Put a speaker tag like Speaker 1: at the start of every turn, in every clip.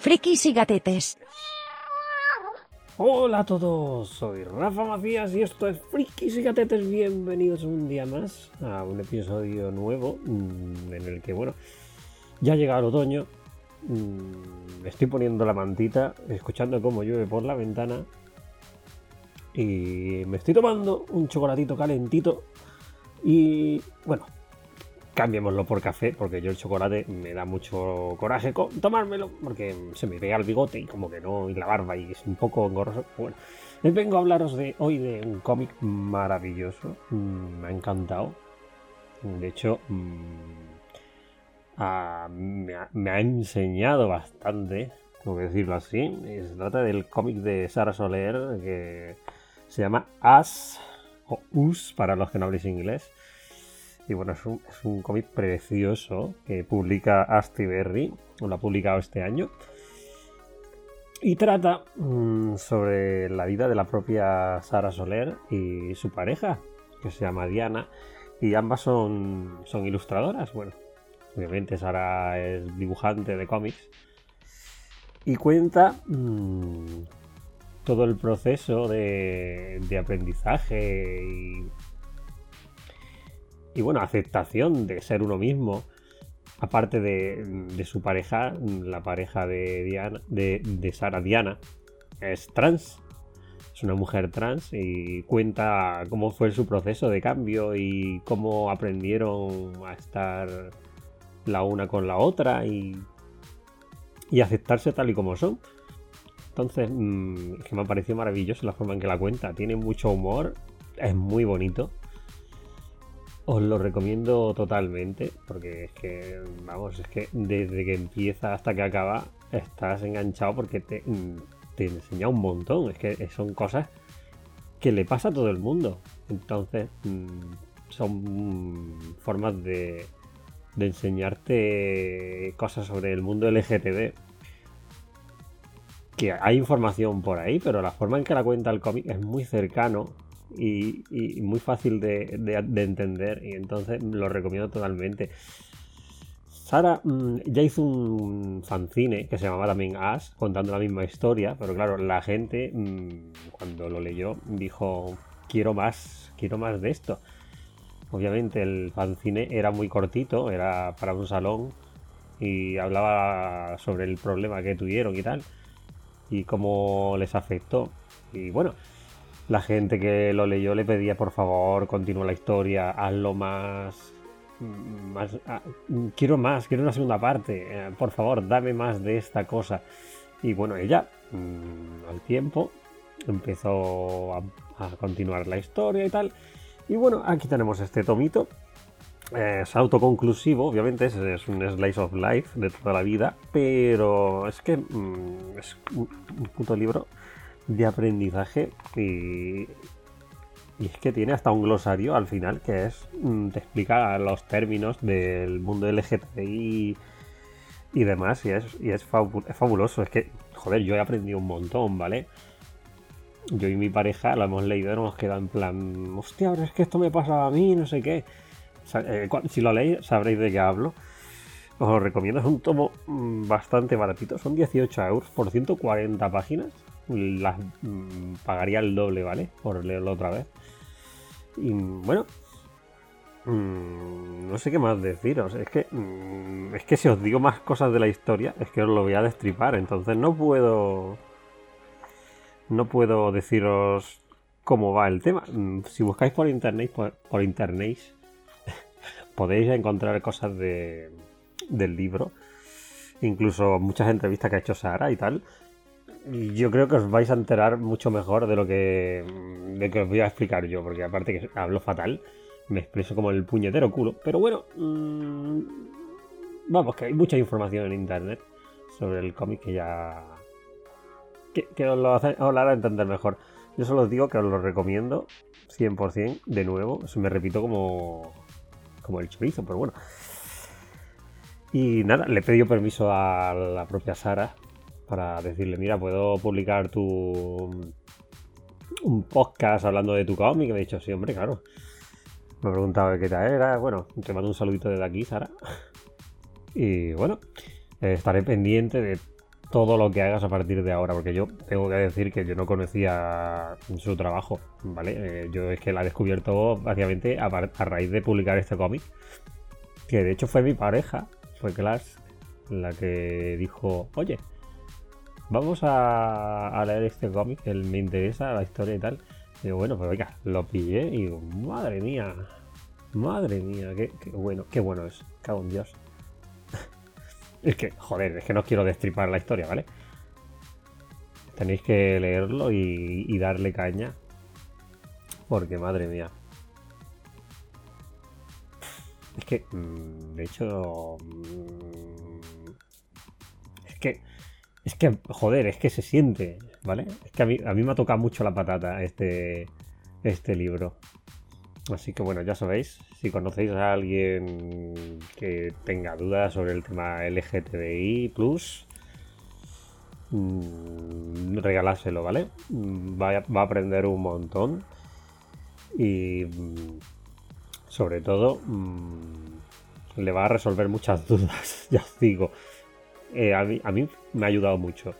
Speaker 1: Frikis y gatetes.
Speaker 2: Hola a todos, soy Rafa Macías y esto es Frikis y Gatetes. Bienvenidos un día más a un episodio nuevo mm, en el que, bueno, ya llega el otoño. mm, Me estoy poniendo la mantita, escuchando cómo llueve por la ventana. Y me estoy tomando un chocolatito calentito. Y bueno, cambiémoslo por café, porque yo el chocolate me da mucho coraje co- tomármelo, porque se me pega el bigote y como que no, y la barba, y es un poco engorroso. Bueno, vengo a hablaros de hoy de un cómic maravilloso, mm, me ha encantado. De hecho, mm, ah, me, ha, enseñado bastante, tengo que decirlo así. Se trata del cómic de Sara Soler, que se llama As, o Us, para los que no habléis inglés. Y bueno, es un, es un cómic precioso que publica Asti Berry, o lo ha publicado este año. Y trata mm, sobre la vida de la propia Sara Soler y su pareja, que se llama Diana. Y ambas son, son ilustradoras. Bueno, obviamente Sara es dibujante de cómics. Y cuenta mm, todo el proceso de, de aprendizaje y y bueno, aceptación de ser uno mismo. Aparte de, su pareja, la pareja de, Diana, de, Sara Diana, es trans. Es una mujer trans y cuenta cómo fue su proceso de cambio y cómo aprendieron a estar la una con la otra y, y aceptarse tal y como son. Entonces, mm, que me ha parecido maravilloso la forma en que la cuenta. Tiene mucho humor, es muy bonito. Os lo recomiendo totalmente, porque es que, vamos, es que desde que empieza hasta que acaba estás enganchado porque te, mm, te enseña un montón. Es que son cosas que le pasa a todo el mundo. Entonces, mm, son mm, formas de, de enseñarte cosas sobre el mundo LGTB. Que hay información por ahí, pero la forma en que la cuenta el cómic es muy cercano y, muy fácil de, de- de entender y entonces lo recomiendo totalmente. Sara mm, ya hizo un fanzine que se llamaba también As, contando la misma historia, pero claro, la gente mm, cuando lo leyó dijo, quiero más, quiero más de esto. Obviamente el fanzine era muy cortito, era para un salón y hablaba sobre el problema que tuvieron y tal, y cómo les afectó. Y bueno, la gente que lo leyó le pedía por favor, continúa la historia, hazlo más. más ah, quiero más, quiero una segunda parte, eh, por favor, dame más de esta cosa. Y bueno, ella, mm, al tiempo, empezó a, continuar la historia y tal. Y bueno, aquí tenemos este tomito. Eh, es autoconclusivo, obviamente, es, es un slice of life de toda la vida, pero es que mm, es un, un puto libro de aprendizaje y, y es que tiene hasta un glosario al final que es mm, te explica los términos del mundo LGTBI y demás y es, y es, fabu- es fabuloso. Es que, joder, yo he aprendido un montón, ¿vale? Yo y mi pareja lo hemos leído y nos queda en plan, hostia, ahora es que esto me pasa a mí, no sé qué. Eh, si lo leéis sabréis de qué hablo. Os recomiendo, es un tomo mm, bastante baratito, son 18 euros por 140 páginas. Las mm, pagaría el doble, ¿vale? Por leerlo otra vez. Y bueno, mm, no sé qué más deciros. Es que, mm, es que si os digo más cosas de la historia, es que os lo voy a destripar. Entonces no puedo. No puedo deciros cómo va el tema. Si buscáis por internet, por, por internet, podéis encontrar cosas de, del libro. Incluso muchas entrevistas que ha hecho Sara y tal. Yo creo que os vais a enterar mucho mejor de lo que, de que os voy a explicar yo, porque aparte que hablo fatal, me expreso como el puñetero culo. Pero bueno, mm, vamos, que hay mucha información en internet sobre el cómic que ya. que, os lo hace- os lo hará entender mejor. Yo solo os digo que os lo recomiendo 100%, de nuevo, me repito como, como el chorizo, pero bueno. Y nada, le pedido permiso a la propia Sara para decirle, mira, puedo publicar tu un podcast hablando de tu cómic. Me ha dicho, sí, hombre, claro. Me ha preguntado qué tal era. Bueno, te mando un saludito desde aquí, Sara. Y bueno, estaré pendiente de todo lo que hagas a partir de ahora, porque yo tengo que decir que yo no conocía su trabajo, ¿vale? Eh, yo es que la he descubierto básicamente a, raíz de publicar este cómic, que de hecho fue mi pareja, fue Clash, la que dijo, oye, vamos a, leer este cómic, él me interesa la historia y tal. Y bueno, pues venga, lo pillé y digo, madre mía, madre mía, qué, bueno, qué bueno es, cago en Dios. Es que, joder, es que no quiero destripar la historia, ¿vale? Tenéis que leerlo y, darle caña. Porque, madre mía. Es que, mm, de hecho... Mm, es que... Es que, joder, es que se siente, ¿vale? Es que a mí, a mí me ha tocado mucho la patata este, este libro. Así que bueno, ya sabéis, si conocéis a alguien que tenga dudas sobre el tema LGTBI, mmm, regalárselo, ¿vale? Va a, aprender un montón y mm, sobre todo mm, le va a resolver muchas dudas, ya os digo. Eh, a, mí, a, mí, me ha ayudado mucho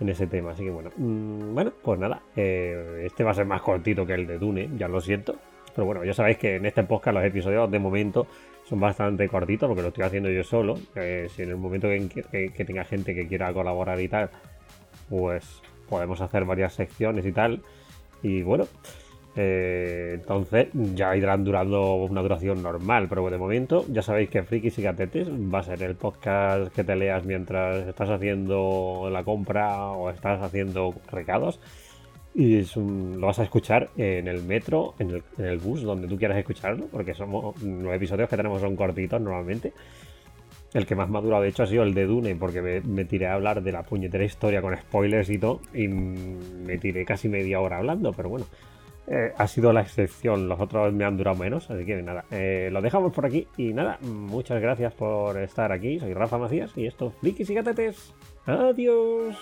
Speaker 2: en ese tema, así que bueno. Mm, bueno, pues nada, eh, este va a ser más cortito que el de Dune, ya lo siento. Pero bueno, ya sabéis que en este podcast los episodios de momento son bastante cortitos porque lo estoy haciendo yo solo. Eh, si en el momento que, tenga gente que quiera colaborar y tal, pues podemos hacer varias secciones y tal. Y bueno, eh, entonces ya irán durando una duración normal, pero de momento ya sabéis que Frikis y Gatetes va a ser el podcast que te leas mientras estás haciendo la compra o estás haciendo recados. Y lo vas a escuchar en el metro, en el, bus, donde tú quieras escucharlo, porque somos los episodios que tenemos son cortitos normalmente. El que más maduro de hecho ha sido el de Dune, porque me, tiré a hablar de la puñetera historia con spoilers y todo, y me tiré casi media hora hablando, pero bueno, eh, ha sido la excepción, los otros me han durado menos, así que nada, eh, lo dejamos por aquí y nada, muchas gracias por estar aquí, soy Rafa Macías y esto, Flikis y Gatetes, adiós.